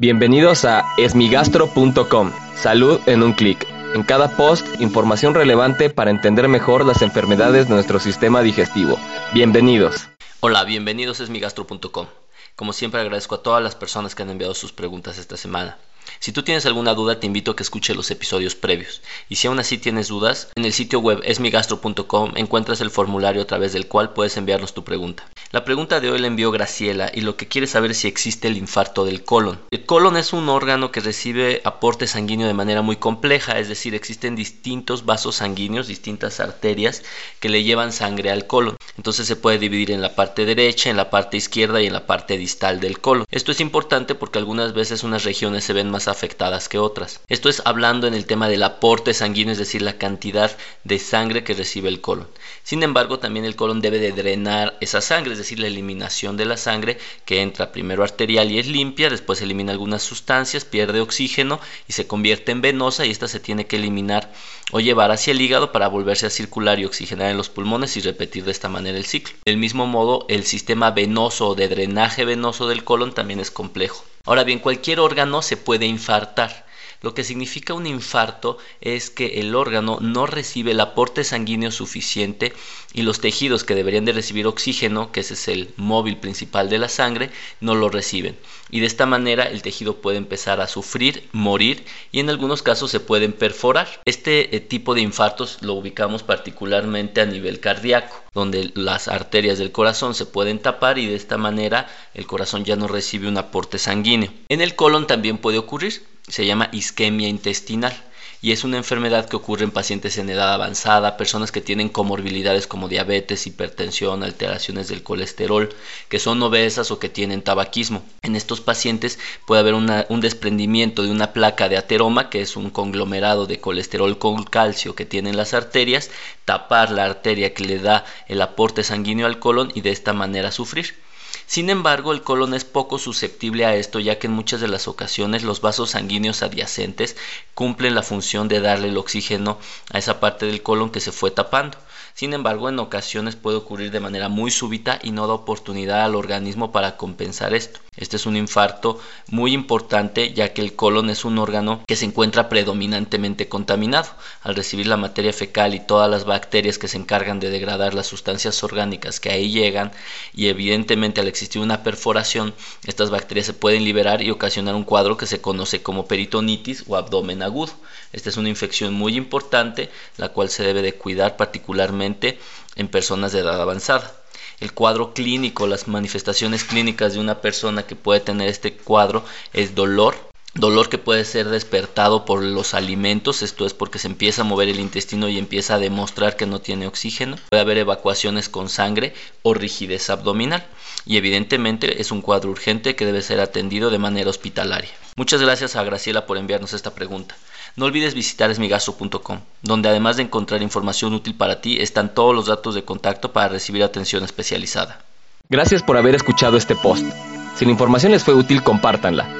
Bienvenidos a esmigastro.com. Salud en un clic. En cada post, información relevante para entender mejor las enfermedades de nuestro sistema digestivo. Bienvenidos. Hola, bienvenidos a esmigastro.com. Como siempre agradezco a todas las personas que han enviado sus preguntas esta semana. Si tú tienes alguna duda, te invito a que escuche los episodios previos. Y si aún así tienes dudas, en el sitio web esmigastro.com encuentras el formulario a través del cual puedes enviarnos tu pregunta. La pregunta de hoy la envió Graciela y lo que quiere saber es si existe el infarto del colon. El colon es un órgano que recibe aporte sanguíneo de manera muy compleja, es decir, existen distintos vasos sanguíneos, distintas arterias que le llevan sangre al colon. Entonces se puede dividir en la parte derecha, en la parte izquierda y en la parte distal del colon. Esto es importante porque algunas veces unas regiones se ven más afectadas que otras. Esto es hablando en el tema del aporte sanguíneo, es decir, la cantidad de sangre que recibe el colon. Sin embargo, también el colon debe de drenar esa sangre, decir, la eliminación de la sangre que entra primero arterial y es limpia, después elimina algunas sustancias, pierde oxígeno y se convierte en venosa y esta se tiene que eliminar o llevar hacia el hígado para volverse a circular y oxigenar en los pulmones y repetir de esta manera el ciclo. Del mismo modo, el sistema venoso o de drenaje venoso del colon también es complejo. Ahora bien, cualquier órgano se puede infartar. Lo que significa un infarto es que el órgano no recibe el aporte sanguíneo suficiente y los tejidos que deberían de recibir oxígeno, que ese es el móvil principal de la sangre, no lo reciben. Y de esta manera el tejido puede empezar a sufrir, morir y en algunos casos se pueden perforar. Este eh, tipo de infartos lo ubicamos particularmente a nivel cardíaco, donde las arterias del corazón se pueden tapar y de esta manera el corazón ya no recibe un aporte sanguíneo. En el colon también puede ocurrir se llama isquemia intestinal y es una enfermedad que ocurre en pacientes en edad avanzada, personas que tienen comorbilidades como diabetes, hipertensión, alteraciones del colesterol, que son obesas o que tienen tabaquismo. En estos pacientes puede haber un desprendimiento de una placa de ateroma, que es un conglomerado de colesterol con calcio que tienen las arterias, tapar la arteria que le da el aporte sanguíneo al colon y de esta manera sufrir. Sin embargo, el colon es poco susceptible a esto ya que en muchas de las ocasiones los vasos sanguíneos adyacentes cumplen la función de darle el oxígeno a esa parte del colon que se fue tapando. Sin embargo, en ocasiones puede ocurrir de manera muy súbita y no da oportunidad al organismo para compensar esto. Este es un infarto muy importante ya que el colon es un órgano que se encuentra predominantemente contaminado. Al recibir la materia fecal y todas las bacterias que se encargan de degradar las sustancias orgánicas que ahí llegan y evidentemente al existir una perforación, estas bacterias se pueden liberar y ocasionar un cuadro que se conoce como peritonitis o abdomen agudo. Esta es una infección muy importante la cual se debe de cuidar particularmente en personas de edad avanzada el cuadro clínico, las manifestaciones clínicas de una persona que puede tener este cuadro es dolor, dolor que puede ser despertado por los alimentos, esto es porque se empieza a mover el intestino y empieza a demostrar que no tiene oxígeno, puede haber evacuaciones con sangre o rigidez abdominal y evidentemente es un cuadro urgente que debe ser atendido de manera hospitalaria. Muchas gracias a Graciela por enviarnos esta pregunta. No olvides visitar esmigastro.com, donde además de encontrar información útil para ti, están todos los datos de contacto para recibir atención especializada. Gracias por haber escuchado este post. Si la información les fue útil, compártanla.